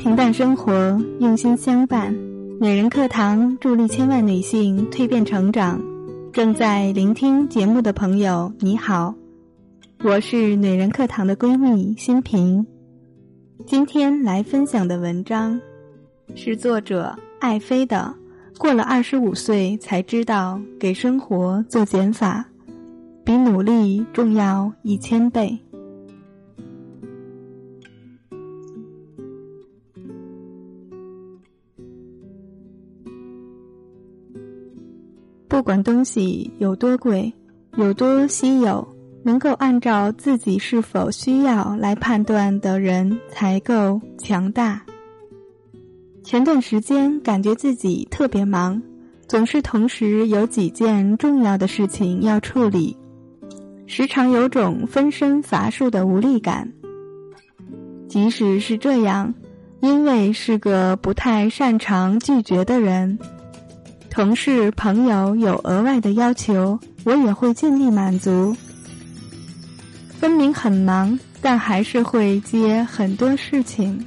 平淡生活，用心相伴。女人课堂助力千万女性蜕变成长。正在聆听节目的朋友，你好，我是女人课堂的闺蜜新平。今天来分享的文章是作者爱妃的。过了二十五岁才知道，给生活做减法，比努力重要一千倍。不管东西有多贵，有多稀有，能够按照自己是否需要来判断的人才够强大。前段时间感觉自己特别忙，总是同时有几件重要的事情要处理，时常有种分身乏术的无力感。即使是这样，因为是个不太擅长拒绝的人。同事、朋友有额外的要求，我也会尽力满足。分明很忙，但还是会接很多事情，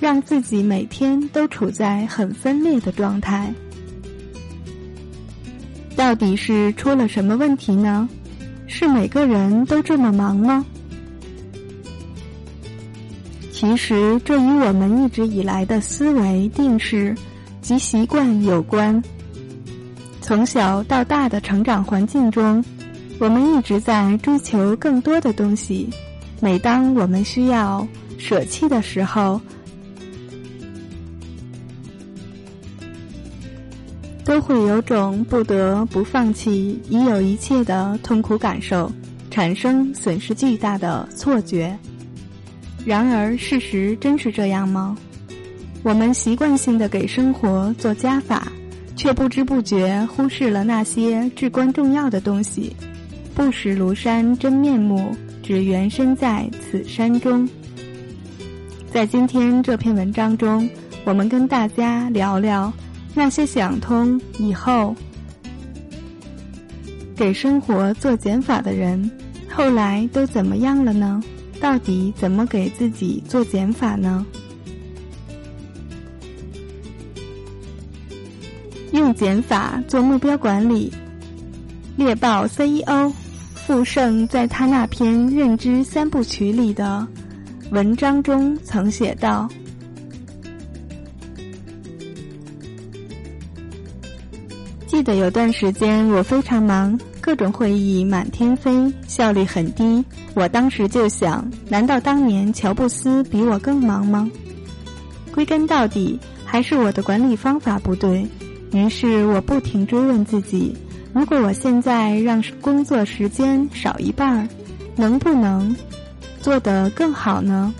让自己每天都处在很分裂的状态。到底是出了什么问题呢？是每个人都这么忙吗？其实，这与我们一直以来的思维定式及习惯有关。从小到大的成长环境中，我们一直在追求更多的东西。每当我们需要舍弃的时候，都会有种不得不放弃已有一切的痛苦感受，产生损失巨大的错觉。然而，事实真是这样吗？我们习惯性的给生活做加法。却不知不觉忽视了那些至关重要的东西。不识庐山真面目，只缘身在此山中。在今天这篇文章中，我们跟大家聊聊那些想通以后给生活做减法的人，后来都怎么样了呢？到底怎么给自己做减法呢？减法做目标管理。猎豹 CEO 傅盛在他那篇《认知三部曲》里的文章中曾写道：“记得有段时间我非常忙，各种会议满天飞，效率很低。我当时就想，难道当年乔布斯比我更忙吗？归根到底，还是我的管理方法不对。”于是我不停追问自己：如果我现在让工作时间少一半儿，能不能做得更好呢？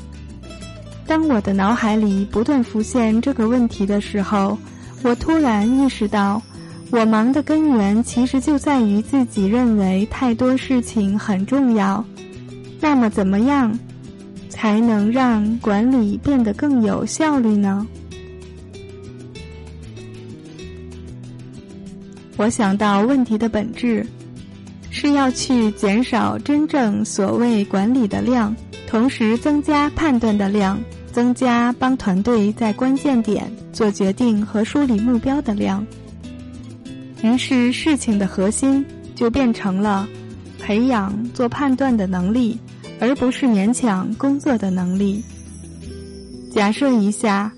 当我的脑海里不断浮现这个问题的时候，我突然意识到，我忙的根源其实就在于自己认为太多事情很重要。那么，怎么样才能让管理变得更有效率呢？我想到问题的本质，是要去减少真正所谓管理的量，同时增加判断的量，增加帮团队在关键点做决定和梳理目标的量。于是事情的核心就变成了培养做判断的能力，而不是勉强工作的能力。假设一下，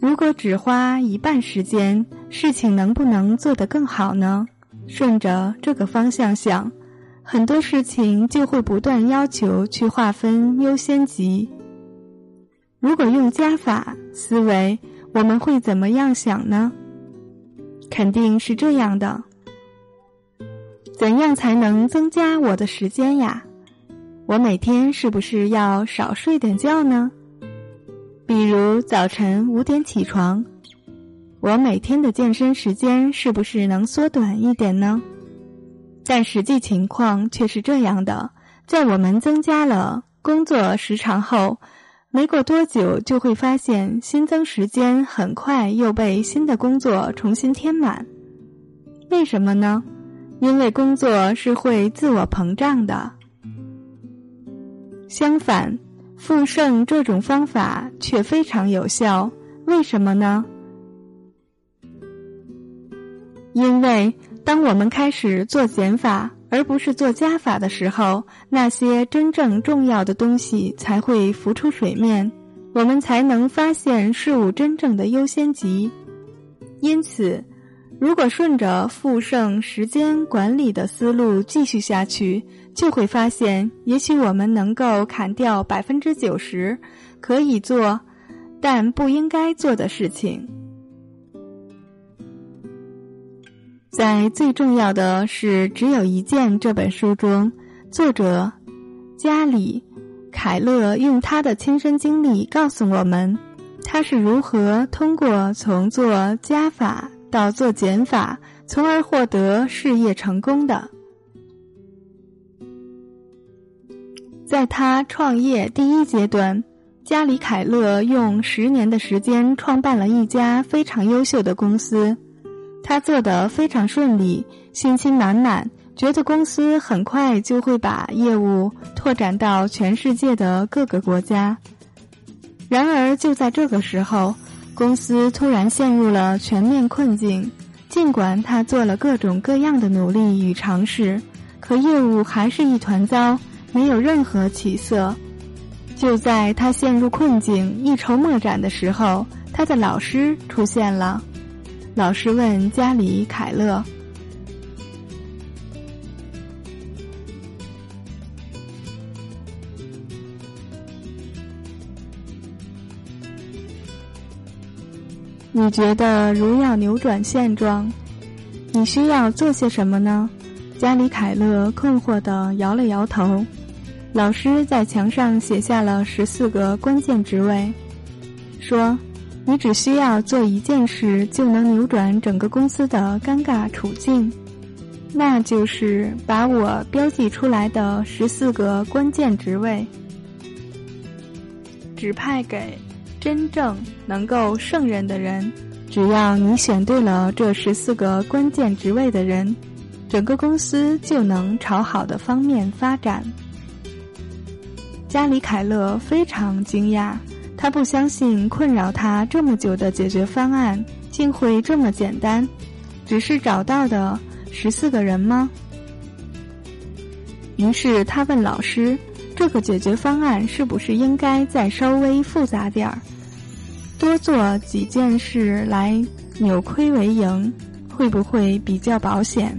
如果只花一半时间。事情能不能做得更好呢？顺着这个方向想，很多事情就会不断要求去划分优先级。如果用加法思维，我们会怎么样想呢？肯定是这样的：怎样才能增加我的时间呀？我每天是不是要少睡点觉呢？比如早晨五点起床。我每天的健身时间是不是能缩短一点呢？但实际情况却是这样的：在我们增加了工作时长后，没过多久就会发现新增时间很快又被新的工作重新填满。为什么呢？因为工作是会自我膨胀的。相反，复盛这种方法却非常有效，为什么呢？因为当我们开始做减法，而不是做加法的时候，那些真正重要的东西才会浮出水面，我们才能发现事物真正的优先级。因此，如果顺着富盛时间管理的思路继续下去，就会发现，也许我们能够砍掉百分之九十可以做，但不应该做的事情。在最重要的是只有一件这本书中，作者加里凯勒用他的亲身经历告诉我们，他是如何通过从做加法到做减法，从而获得事业成功的。在他创业第一阶段，加里凯勒用十年的时间创办了一家非常优秀的公司。他做得非常顺利，信心满满，觉得公司很快就会把业务拓展到全世界的各个国家。然而，就在这个时候，公司突然陷入了全面困境。尽管他做了各种各样的努力与尝试，可业务还是一团糟，没有任何起色。就在他陷入困境、一筹莫展的时候，他的老师出现了。老师问加里凯勒：“你觉得如要扭转现状，你需要做些什么呢？”加里凯勒困惑地摇了摇头。老师在墙上写下了十四个关键职位，说。你只需要做一件事，就能扭转整个公司的尴尬处境，那就是把我标记出来的十四个关键职位指派给真正能够胜任的人。只要你选对了这十四个关键职位的人，整个公司就能朝好的方面发展。加里凯勒非常惊讶。他不相信困扰他这么久的解决方案竟会这么简单，只是找到的十四个人吗？于是他问老师：“这个解决方案是不是应该再稍微复杂点儿，多做几件事来扭亏为盈，会不会比较保险？”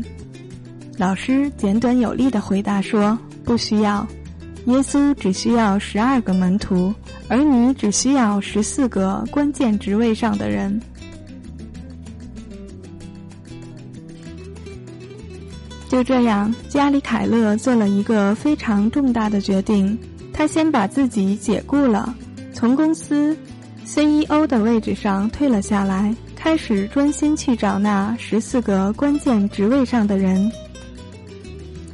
老师简短有力的回答说：“不需要，耶稣只需要十二个门徒。”而你只需要十四个关键职位上的人。就这样，加里凯勒做了一个非常重大的决定。他先把自己解雇了，从公司 CEO 的位置上退了下来，开始专心去找那十四个关键职位上的人。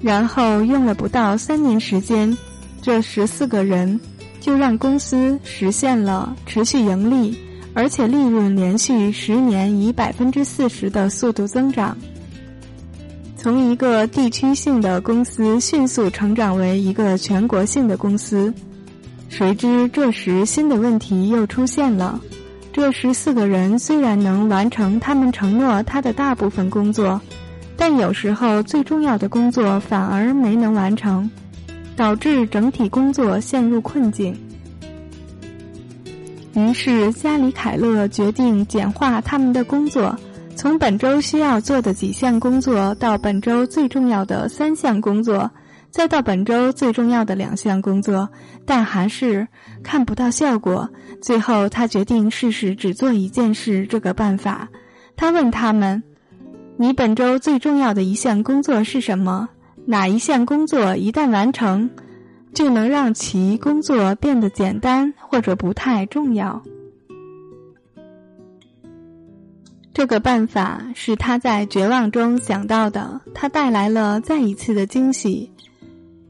然后用了不到三年时间，这十四个人。就让公司实现了持续盈利，而且利润连续十年以百分之四十的速度增长，从一个地区性的公司迅速成长为一个全国性的公司。谁知这时新的问题又出现了：这十四个人虽然能完成他们承诺他的大部分工作，但有时候最重要的工作反而没能完成。导致整体工作陷入困境。于是，加里凯勒决定简化他们的工作，从本周需要做的几项工作到本周最重要的三项工作，再到本周最重要的两项工作，但还是看不到效果。最后，他决定试试只做一件事这个办法。他问他们：“你本周最重要的一项工作是什么？”哪一项工作一旦完成，就能让其工作变得简单或者不太重要？这个办法是他在绝望中想到的，他带来了再一次的惊喜。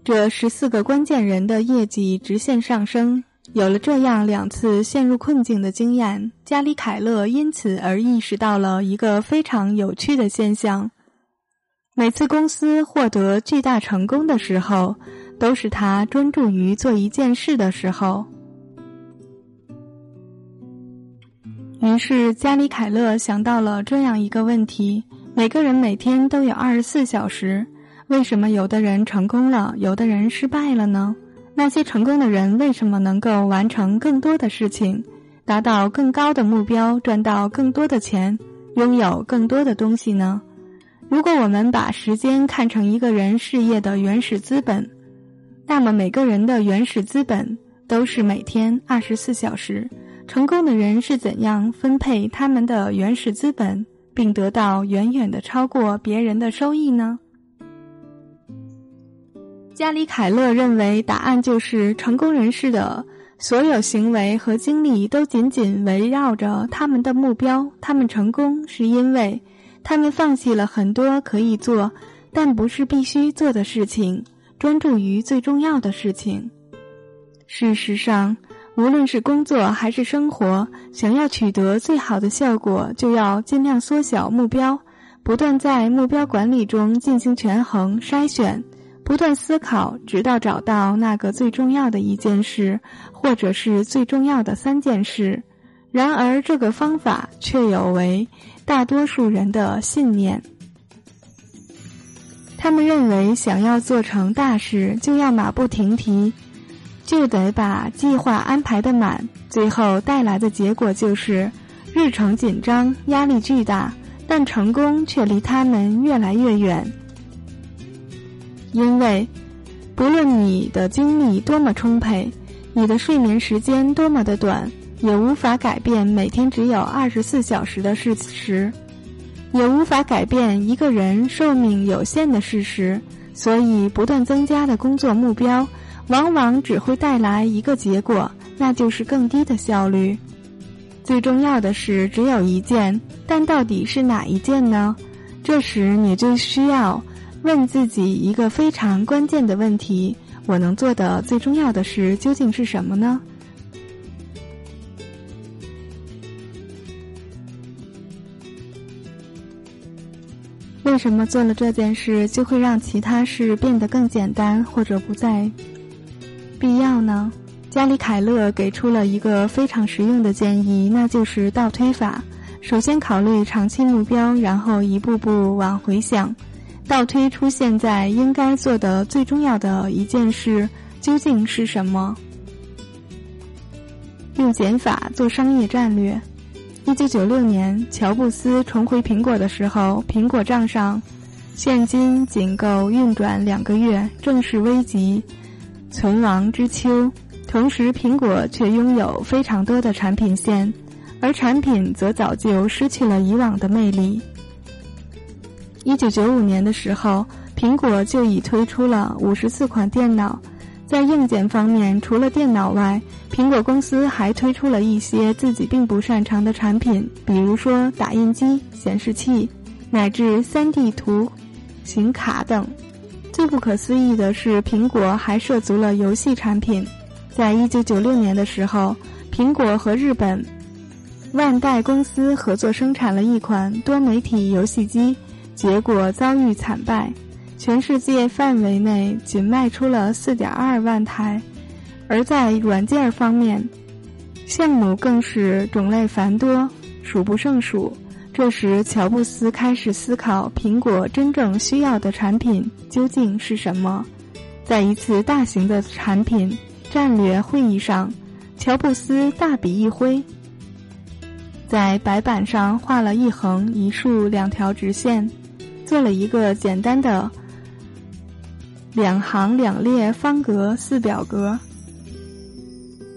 这十四个关键人的业绩直线上升。有了这样两次陷入困境的经验，加里凯勒因此而意识到了一个非常有趣的现象。每次公司获得巨大成功的时候，都是他专注于做一件事的时候。于是，加里凯勒想到了这样一个问题：每个人每天都有二十四小时，为什么有的人成功了，有的人失败了呢？那些成功的人为什么能够完成更多的事情，达到更高的目标，赚到更多的钱，拥有更多的东西呢？如果我们把时间看成一个人事业的原始资本，那么每个人的原始资本都是每天二十四小时。成功的人是怎样分配他们的原始资本，并得到远远的超过别人的收益呢？加里凯勒认为，答案就是成功人士的所有行为和精力都紧紧围绕着他们的目标。他们成功是因为他们放弃了很多可以做但不是必须做的事情，专注于最重要的事情。事实上。无论是工作还是生活，想要取得最好的效果，就要尽量缩小目标，不断在目标管理中进行权衡筛选，不断思考，直到找到那个最重要的一件事，或者是最重要的三件事。然而，这个方法却有违大多数人的信念。他们认为，想要做成大事，就要马不停蹄。就得把计划安排的满，最后带来的结果就是日程紧张、压力巨大，但成功却离他们越来越远。因为，不论你的精力多么充沛，你的睡眠时间多么的短，也无法改变每天只有二十四小时的事实，也无法改变一个人寿命有限的事实。所以，不断增加的工作目标。往往只会带来一个结果，那就是更低的效率。最重要的是只有一件，但到底是哪一件呢？这时你就需要问自己一个非常关键的问题：我能做的最重要的事究竟是什么呢？什么做了这件事就会让其他事变得更简单，或者不再？必要呢？加里凯勒给出了一个非常实用的建议，那就是倒推法。首先考虑长期目标，然后一步步往回想，倒推出现在应该做的最重要的一件事究竟是什么。用减法做商业战略。一九九六年，乔布斯重回苹果的时候，苹果账上现金仅够运转两个月，正是危急。存亡之秋，同时苹果却拥有非常多的产品线，而产品则早就失去了以往的魅力。一九九五年的时候，苹果就已推出了五十四款电脑。在硬件方面，除了电脑外，苹果公司还推出了一些自己并不擅长的产品，比如说打印机、显示器，乃至 3D 图形卡等。最不可思议的是，苹果还涉足了游戏产品。在一九九六年的时候，苹果和日本万代公司合作生产了一款多媒体游戏机，结果遭遇惨败，全世界范围内仅卖出了四点二万台。而在软件方面，项目更是种类繁多，数不胜数。这时，乔布斯开始思考苹果真正需要的产品究竟是什么。在一次大型的产品战略会议上，乔布斯大笔一挥，在白板上画了一横一竖两条直线，做了一个简单的两行两列方格四表格，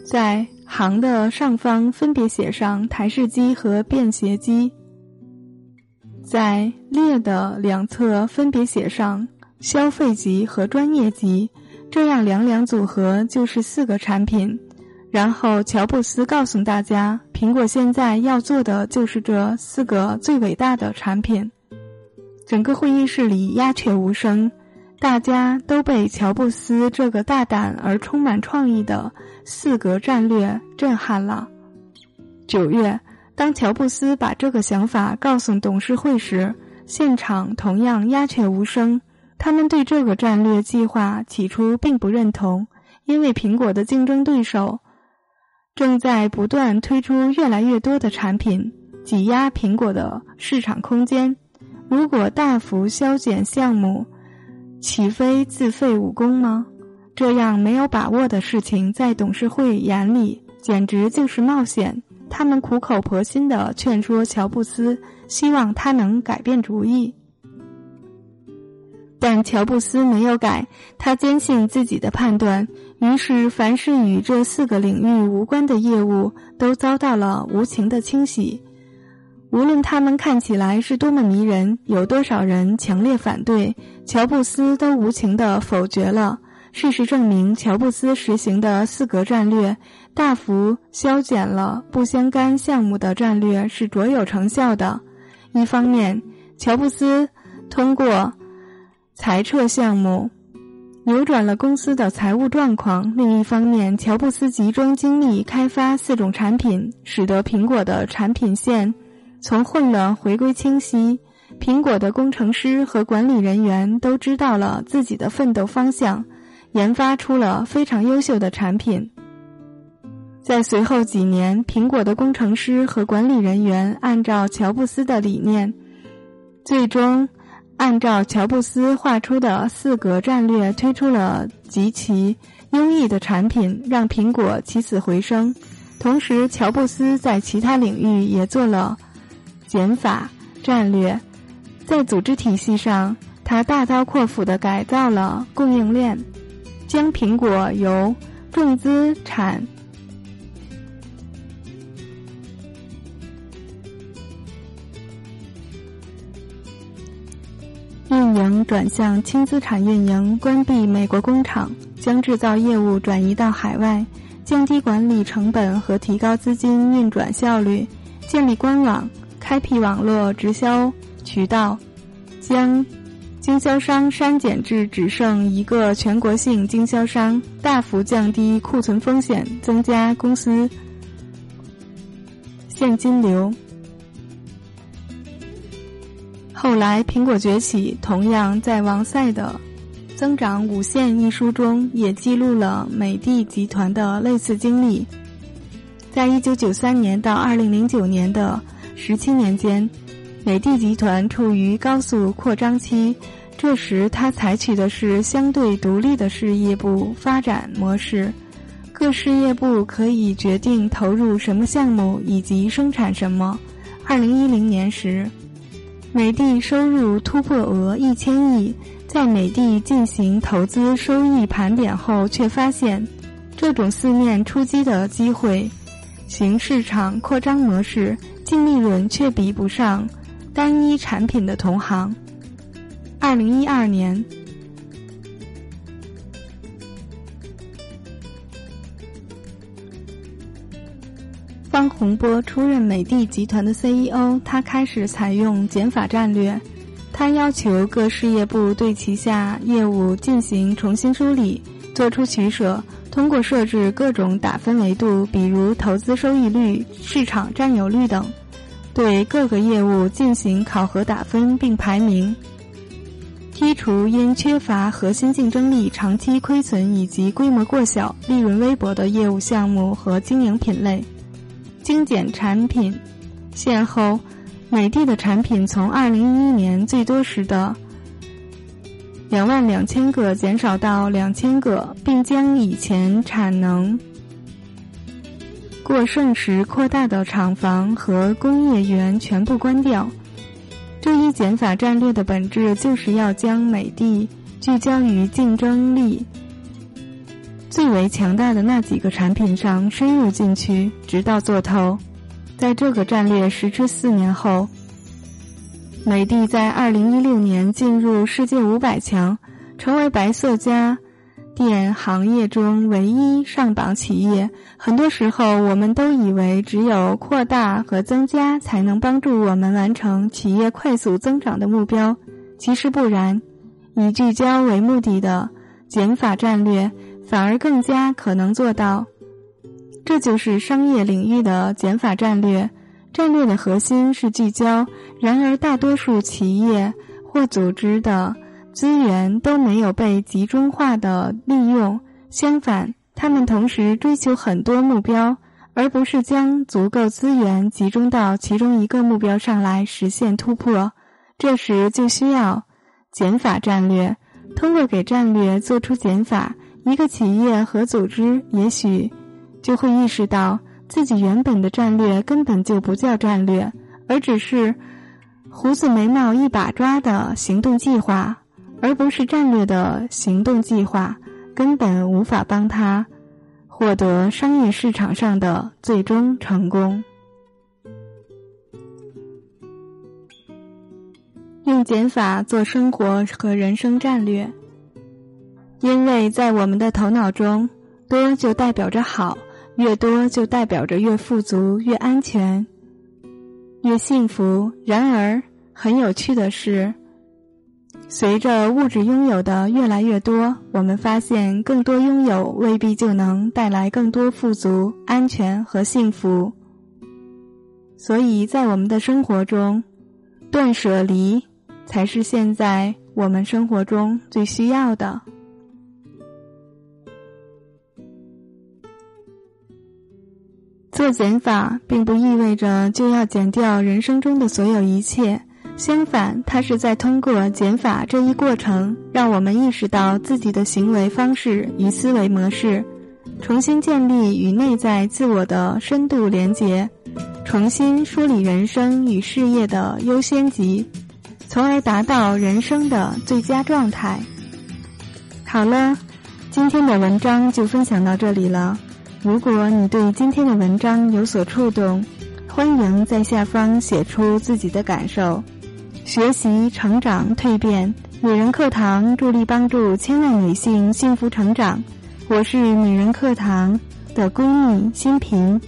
在行的上方分别写上台式机和便携机。在列的两侧分别写上消费级和专业级，这样两两组合就是四个产品。然后乔布斯告诉大家，苹果现在要做的就是这四个最伟大的产品。整个会议室里鸦雀无声，大家都被乔布斯这个大胆而充满创意的四格战略震撼了。九月。当乔布斯把这个想法告诉董事会时，现场同样鸦雀无声。他们对这个战略计划起初并不认同，因为苹果的竞争对手正在不断推出越来越多的产品，挤压苹果的市场空间。如果大幅削减项目，岂非自废武功吗？这样没有把握的事情，在董事会眼里简直就是冒险。他们苦口婆心的劝说乔布斯，希望他能改变主意。但乔布斯没有改，他坚信自己的判断。于是，凡是与这四个领域无关的业务，都遭到了无情的清洗。无论他们看起来是多么迷人，有多少人强烈反对，乔布斯都无情的否决了。事实证明，乔布斯实行的四格战略，大幅削减了不相干项目的战略是卓有成效的。一方面，乔布斯通过裁撤项目，扭转了公司的财务状况；另一方面，乔布斯集中精力开发四种产品，使得苹果的产品线。从混乱回归清晰，苹果的工程师和管理人员都知道了自己的奋斗方向，研发出了非常优秀的产品。在随后几年，苹果的工程师和管理人员按照乔布斯的理念，最终按照乔布斯画出的四格战略推出了极其优异的产品，让苹果起死回生。同时，乔布斯在其他领域也做了。减法战略，在组织体系上，他大刀阔斧的改造了供应链，将苹果由重资产运营转向轻资产运营，关闭美国工厂，将制造业务转移到海外，降低管理成本和提高资金运转效率，建立官网。开辟网络直销渠道，将经销商删减至只剩一个全国性经销商，大幅降低库存风险，增加公司现金流。后来，苹果崛起，同样在王赛的《增长五线》一书中也记录了美的集团的类似经历。在一九九三年到二零零九年的。十七年间，美的集团处于高速扩张期。这时，他采取的是相对独立的事业部发展模式，各事业部可以决定投入什么项目以及生产什么。二零一零年时，美的收入突破额一千亿。在美的进行投资收益盘点后，却发现，这种四面出击的机会型市场扩张模式。净利润却比不上单一产品的同行。二零一二年，方洪波出任美的集团的 CEO，他开始采用减法战略。他要求各事业部对旗下业务进行重新梳理，做出取舍，通过设置各种打分维度，比如投资收益率、市场占有率等。对各个业务进行考核打分并排名，剔除因缺乏核心竞争力、长期亏损以及规模过小、利润微薄的业务项目和经营品类，精简产品线后，美的的产品从二零一一年最多时的两万两千个减少到两千个，并将以前产能。过剩时扩大的厂房和工业园全部关掉。这一减法战略的本质就是要将美的聚焦于竞争力最为强大的那几个产品上，深入进去，直到做透。在这个战略实施四年后，美的在二零一六年进入世界五百强，成为白色家。电行业中唯一上榜企业，很多时候我们都以为只有扩大和增加才能帮助我们完成企业快速增长的目标。其实不然，以聚焦为目的的减法战略反而更加可能做到。这就是商业领域的减法战略。战略的核心是聚焦，然而大多数企业或组织的。资源都没有被集中化的利用，相反，他们同时追求很多目标，而不是将足够资源集中到其中一个目标上来实现突破。这时就需要减法战略。通过给战略做出减法，一个企业和组织也许就会意识到自己原本的战略根本就不叫战略，而只是胡子眉毛一把抓的行动计划，而不是战略的行动计划，根本无法帮他获得商业市场上的最终成功。用减法做生活和人生战略，因为在我们的头脑中，多就代表着好，越多就代表着越富足、越安全、越幸福。然而，很有趣的是，随着物质拥有的越来越多，我们发现更多拥有未必就能带来更多富足、安全和幸福。所以在我们的生活中，断舍离。才是现在我们生活中最需要的。做减法，并不意味着就要减掉人生中的所有一切，相反，它是在通过减法这一过程，让我们意识到自己的行为方式与思维模式，重新建立与内在自我的深度连结，重新梳理人生与事业的优先级。从而达到人生的最佳状态。好了，今天的文章就分享到这里了。如果你对今天的文章有所触动，欢迎在下方写出自己的感受。学习、成长、蜕变，女人课堂助力帮助千万女性幸福成长。我是女人课堂的闺蜜新平。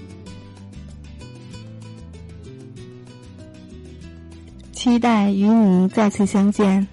期待与你再次相见。